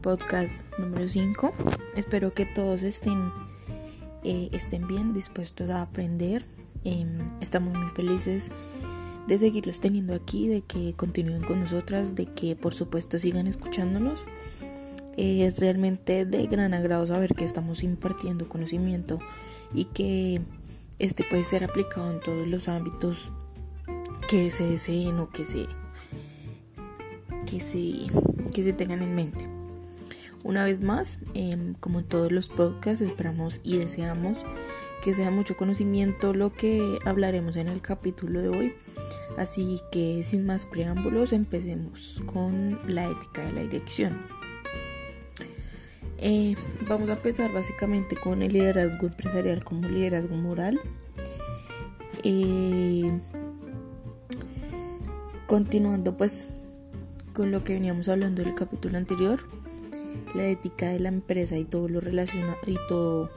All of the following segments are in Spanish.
podcast número 5. Espero que todos estén, eh, estén bien, dispuestos a aprender. Em, estamos muy felices de seguirlos teniendo aquí, de que continúen con nosotras, de que por supuesto sigan escuchándonos. Eh, es realmente de gran agrado saber que estamos impartiendo conocimiento y que este puede ser aplicado en todos los ámbitos que se deseen o que se que se, que se tengan en mente. Una vez más, em, como en todos los podcasts, esperamos y deseamos que sea mucho conocimiento lo que hablaremos en el capítulo de hoy. Así que sin más preámbulos, empecemos con la ética de la dirección. Eh, vamos a empezar básicamente con el liderazgo empresarial como liderazgo moral. Eh, continuando pues con lo que veníamos hablando del capítulo anterior, la ética de la empresa y todo lo relacionado y todo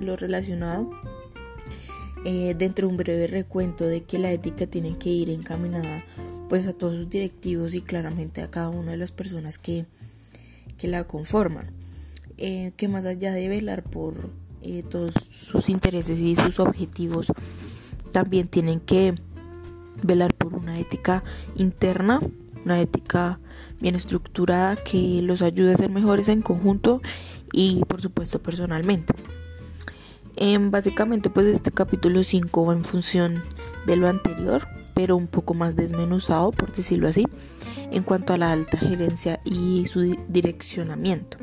lo relacionado. Eh, dentro de un breve recuento de que la ética tiene que ir encaminada pues a todos sus directivos y claramente a cada una de las personas que, que la conforman. Eh, que más allá de velar por eh, todos sus intereses y sus objetivos, también tienen que velar por una ética interna una ética bien estructurada que los ayude a ser mejores en conjunto y por supuesto personalmente. Em, básicamente pues este capítulo 5 va en función de lo anterior, pero un poco más desmenuzado por decirlo así, en cuanto a la alta gerencia y su direccionamiento.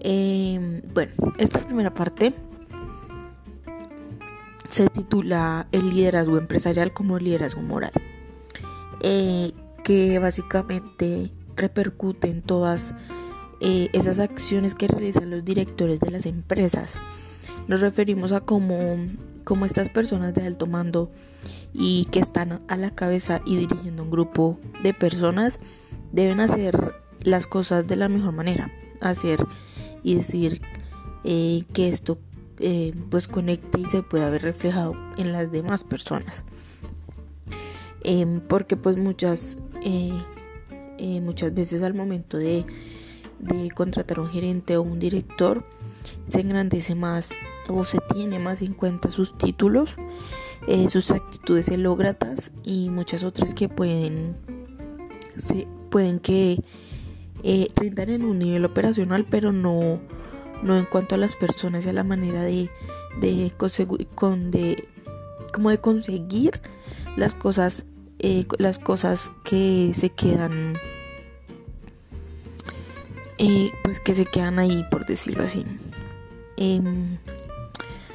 Em, bueno, esta primera parte se titula El liderazgo empresarial como liderazgo moral. Eh, que básicamente repercute en todas eh, esas acciones que realizan los directores de las empresas. Nos referimos a cómo, cómo estas personas de alto mando y que están a la cabeza y dirigiendo un grupo de personas deben hacer las cosas de la mejor manera, hacer y decir eh, que esto pues conecte y se pueda ver reflejado en las demás personas. Em, porque pues muchas, eh, eh, muchas veces al momento de, de contratar un gerente o un director se engrandece más o se tiene más en cuenta sus títulos, eh, sus actitudes elógratas y muchas otras que pueden, se, pueden que eh, rindan en un nivel operacional, pero no, no en cuanto a las personas y a la manera de, de, con, de, como de conseguir las cosas eh, las cosas que se quedan eh, pues que se quedan ahí por decirlo así. Em,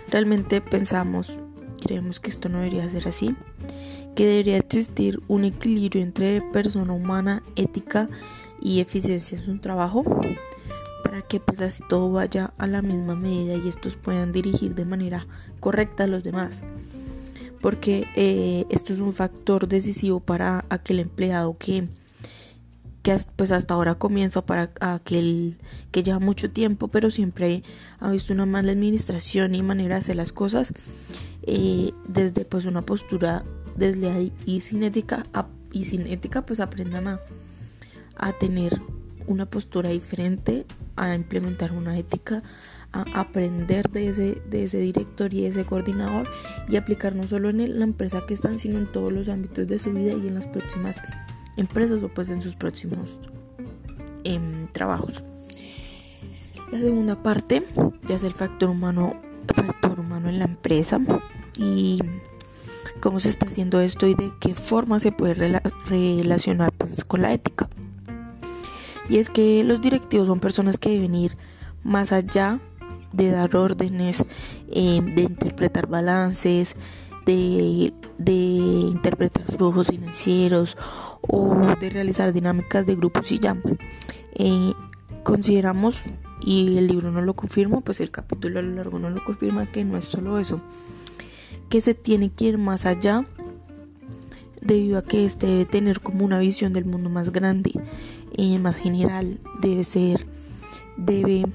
realmente pensamos creemos que esto no debería ser así que debería existir un equilibrio entre persona humana ética y eficiencia en su trabajo para que pues así todo vaya a la misma medida y estos puedan dirigir de manera correcta a los demás porque eh, esto es un factor decisivo para aquel empleado que, que pues hasta ahora comienza para aquel que lleva mucho tiempo pero siempre ha visto una mala administración y manera de hacer las cosas. Eh, desde pues una postura desleal y sin ética y sin pues aprendan a, a tener una postura diferente a implementar una ética a aprender de ese, de ese director y de ese coordinador y aplicar no solo en la empresa que están, sino en todos los ámbitos de su vida y en las próximas empresas o pues en sus próximos em, trabajos. La segunda parte ya es el factor humano, factor humano en la empresa y cómo se está haciendo esto y de qué forma se puede relacionar pues, con la ética. Y es que los directivos son personas que deben ir más allá de dar órdenes, eh, de interpretar balances, de, interpretar flujos financieros o de realizar dinámicas de grupos y ya. Eh, consideramos, y el libro no lo confirma, pues el capítulo a lo largo no lo confirma, que no es solo eso, que se tiene que ir más allá debido a que este debe tener como una visión del mundo más grande, eh, más general, debe ser, debe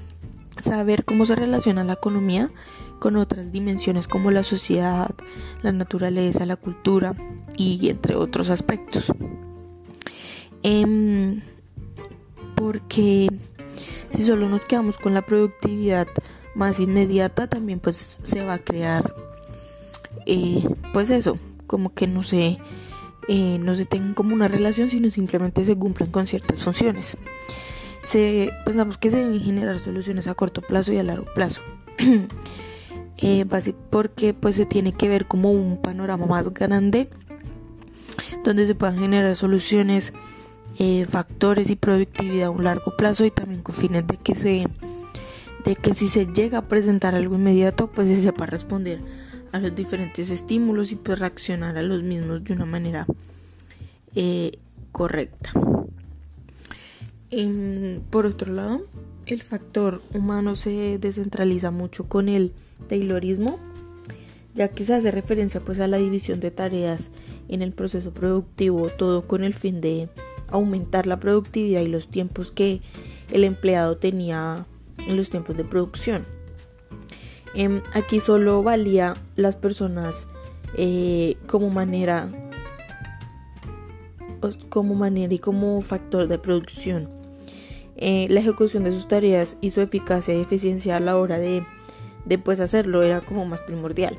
saber cómo se relaciona la economía con otras dimensiones como la sociedad, la naturaleza, la cultura y entre otros aspectos. Em, porque si solo nos quedamos con la productividad más inmediata, también pues se va a crear, eh, pues eso, como que no se, eh, no se tengan como una relación, sino simplemente se cumplan con ciertas funciones. Se, pensamos que se deben generar soluciones a corto plazo y a largo plazo. eh, porque pues se tiene que ver como un panorama más grande donde se puedan generar soluciones, eh, factores y productividad a un largo plazo y también con fines de que se de que si se llega a presentar algo inmediato pues se sepa responder a los diferentes estímulos y pues reaccionar a los mismos de una manera eh, correcta. por otro lado, el factor humano se descentraliza mucho con el Taylorismo, ya que se hace referencia pues a la división de tareas en el proceso productivo, todo con el fin de aumentar la productividad y los tiempos que el empleado tenía en los tiempos de producción. Em, aquí solo valía las personas eh, como manera como manera y como factor de producción. Eh, la ejecución de sus tareas y su eficacia y eficiencia a la hora de de pues hacerlo era como más primordial.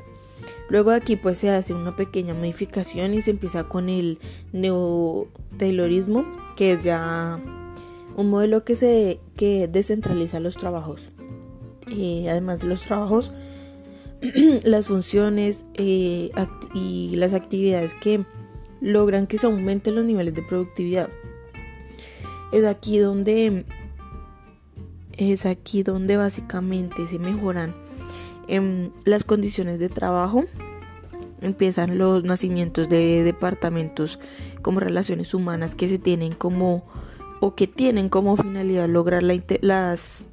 Luego aquí pues se hace una pequeña modificación y se empieza con el neo-taylorismo, que es ya un modelo que se que descentraliza los trabajos. Eh, además de los trabajos, las funciones eh, y las actividades que logran que se aumenten los niveles de productividad. Es aquí donde es aquí donde básicamente se mejoran en las condiciones de trabajo empiezan los nacimientos de departamentos como relaciones humanas que se tienen como o que tienen como finalidad lograr las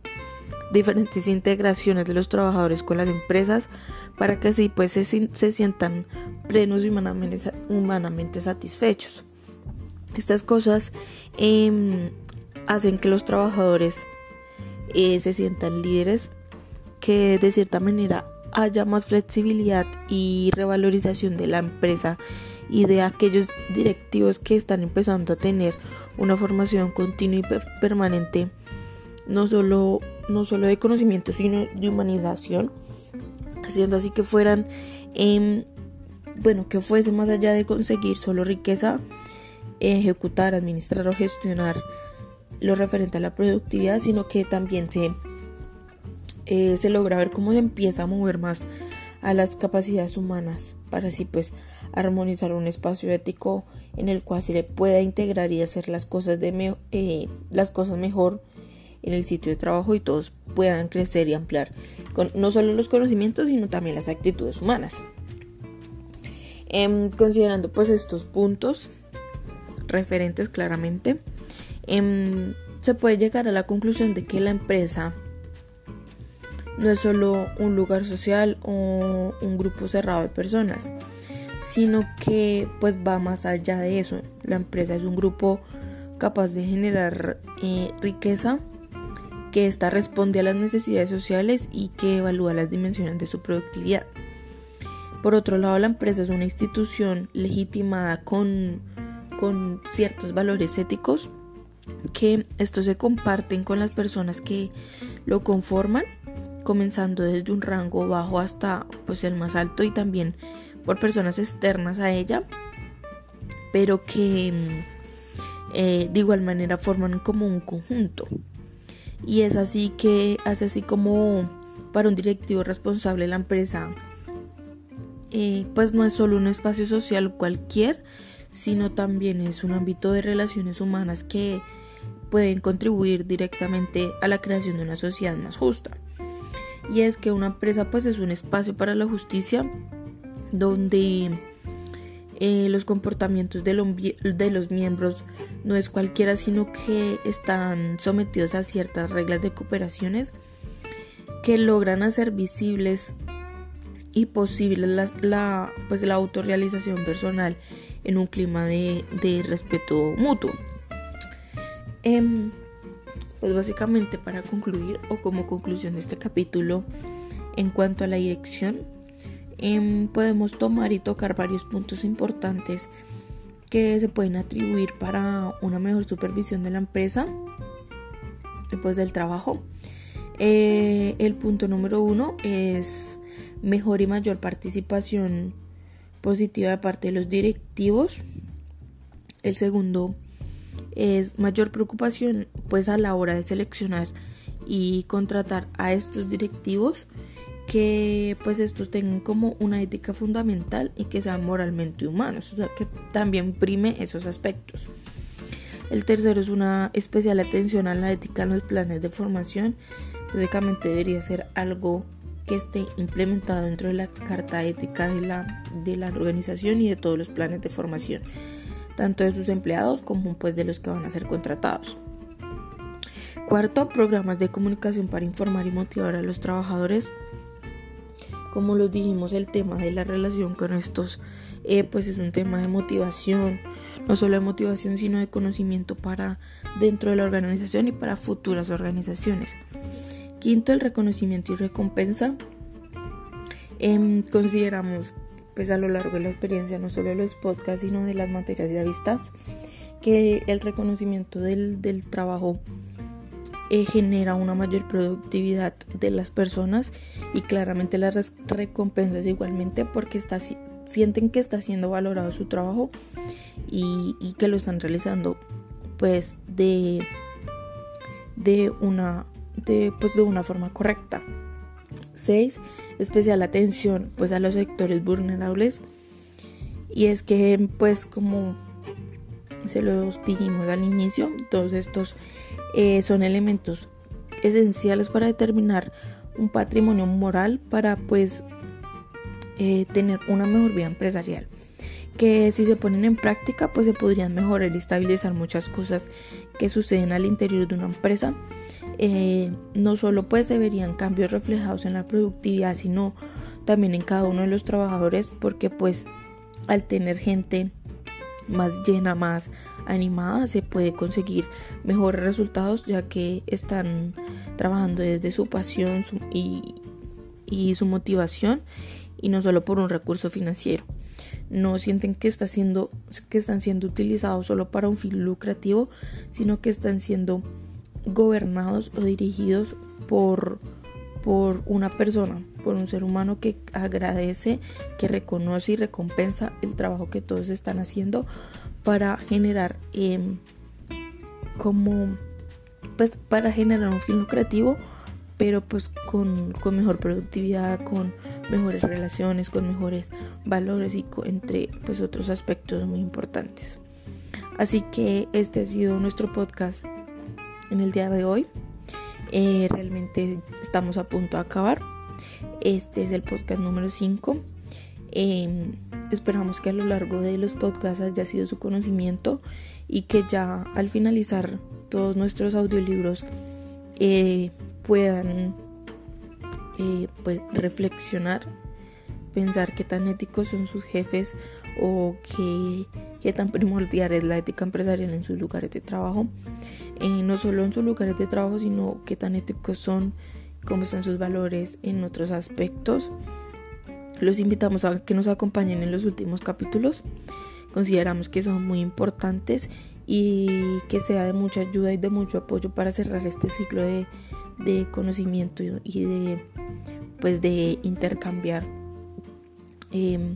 diferentes integraciones de los trabajadores con las empresas para que así pues se, sientan plenos y humanamente, humanamente satisfechos. Estas cosas em, hacen que los trabajadores eh, se sientan líderes que de cierta manera haya más flexibilidad y revalorización de la empresa y de aquellos directivos que están empezando a tener una formación continua y permanente no solo no solo de conocimiento sino de humanización haciendo así que fueran em, bueno que fuese más allá de conseguir solo riqueza ejecutar administrar o gestionar lo referente a la productividad sino que también se eh, se logra ver cómo se empieza a mover más a las capacidades humanas para así pues armonizar un espacio ético en el cual se le pueda integrar y hacer las cosas de eh, las cosas mejor en el sitio de trabajo y todos puedan crecer y ampliar con, no solo los conocimientos sino también las actitudes humanas em, considerando pues estos puntos referentes claramente em, se puede llegar a la conclusión de que la empresa no es solo un lugar social o un grupo cerrado de personas, sino que pues va más allá de eso. La empresa es un grupo capaz de generar eh, riqueza que ésta responde a las necesidades sociales y que evalúa las dimensiones de su productividad. Por otro lado, la empresa es una institución legitimada con, con ciertos valores éticos que estos se comparten con las personas que lo conforman comenzando desde un rango bajo hasta pues el más alto y también por personas externas a ella pero que eh, de igual manera forman como un conjunto y es así que hace así como para un directivo responsable la empresa. Eh, pues no es solo un espacio social cualquier sino también es un ámbito de relaciones humanas que pueden contribuir directamente a la creación de una sociedad más justa. Y es que una empresa pues es un espacio para la justicia donde eh, los comportamientos de, de, los miembros no es cualquiera sino que están sometidos a ciertas reglas de cooperaciones que logran hacer visibles y posibles la, pues, la autorrealización personal en un clima de, de respeto mutuo. Em, pues básicamente para concluir o como conclusión de este capítulo en cuanto a la dirección, em, podemos tomar y tocar varios puntos importantes que se pueden atribuir para una mejor supervisión de la empresa después del trabajo. Eh, el punto número uno es mejor y mayor participación positiva de parte de los directivos. El segundo es mayor preocupación pues a la hora de seleccionar y contratar a estos directivos que pues estos tengan como una ética fundamental y que sean moralmente humanos, o sea que también prime esos aspectos. El tercero es una especial atención a la ética en los planes de formación. Básicamente debería ser algo que esté implementado dentro de la carta ética de la, de la organización y de todos los planes de formación, tanto de sus empleados como pues de los que van a ser contratados. Cuarto, programas de comunicación para informar y motivar a los trabajadores como los dijimos, el tema de la relación con estos, eh, pues es un tema de motivación, no solo de motivación, sino de conocimiento para dentro de la organización y para futuras organizaciones. Quinto, el reconocimiento y recompensa. Em, consideramos, pues a lo largo de la experiencia, no solo de los podcasts, sino de las materias ya vistas, que el reconocimiento del, del trabajo eh, genera una mayor productividad de las personas y claramente las recompensas igualmente porque sienten que está siendo valorado su trabajo y, que lo están realizando pues de, de una de, pues, de una forma correcta. 6 especial atención pues a los sectores vulnerables. Y es que pues como se los dijimos al inicio todos estos eh, son elementos esenciales para determinar un patrimonio moral para pues eh, tener una mejor vida empresarial. Que si se ponen en práctica pues se podrían mejorar y estabilizar muchas cosas que suceden al interior de una empresa. Eh, no solo pues se verían cambios reflejados en la productividad sino también en cada uno de los trabajadores porque pues al tener gente más llena más animada se puede conseguir mejores resultados ya que están trabajando desde su pasión y, su motivación y no solo por un recurso financiero. No sienten que, está siendo, que están siendo utilizados solo para un fin lucrativo, sino que están siendo gobernados o dirigidos por, por una persona, por un ser humano que agradece, que reconoce y recompensa el trabajo que todos están haciendo para generar em, como pues para generar un fin lucrativo pero pues con, mejor productividad con mejores relaciones con mejores valores y entre pues otros aspectos muy importantes. Así que este ha sido nuestro podcast en el día de hoy. Eh, realmente estamos a punto de acabar. Este es el podcast número 5 Esperamos que a lo largo de los podcasts haya sido su conocimiento y que ya al finalizar todos nuestros audiolibros eh, puedan eh, pues, reflexionar, pensar qué tan éticos son sus jefes o qué, qué tan primordial es la ética empresarial en sus lugares de trabajo. Eh, no solo en sus lugares de trabajo, sino qué tan éticos son, cómo están sus valores en otros aspectos. Los invitamos a que nos acompañen en los últimos capítulos. Consideramos que son muy importantes y que sea de mucha ayuda y de mucho apoyo para cerrar este ciclo de, conocimiento y de pues de intercambiar em,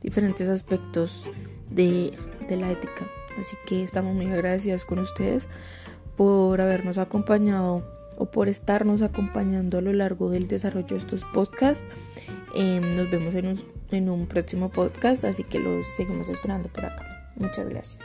diferentes aspectos de, de la ética. Así que estamos muy agradecidas con ustedes por habernos acompañado o por estarnos acompañando a lo largo del desarrollo de estos podcasts. Em, nos vemos en un, en un próximo podcast, así que los seguimos esperando por acá. Muchas gracias.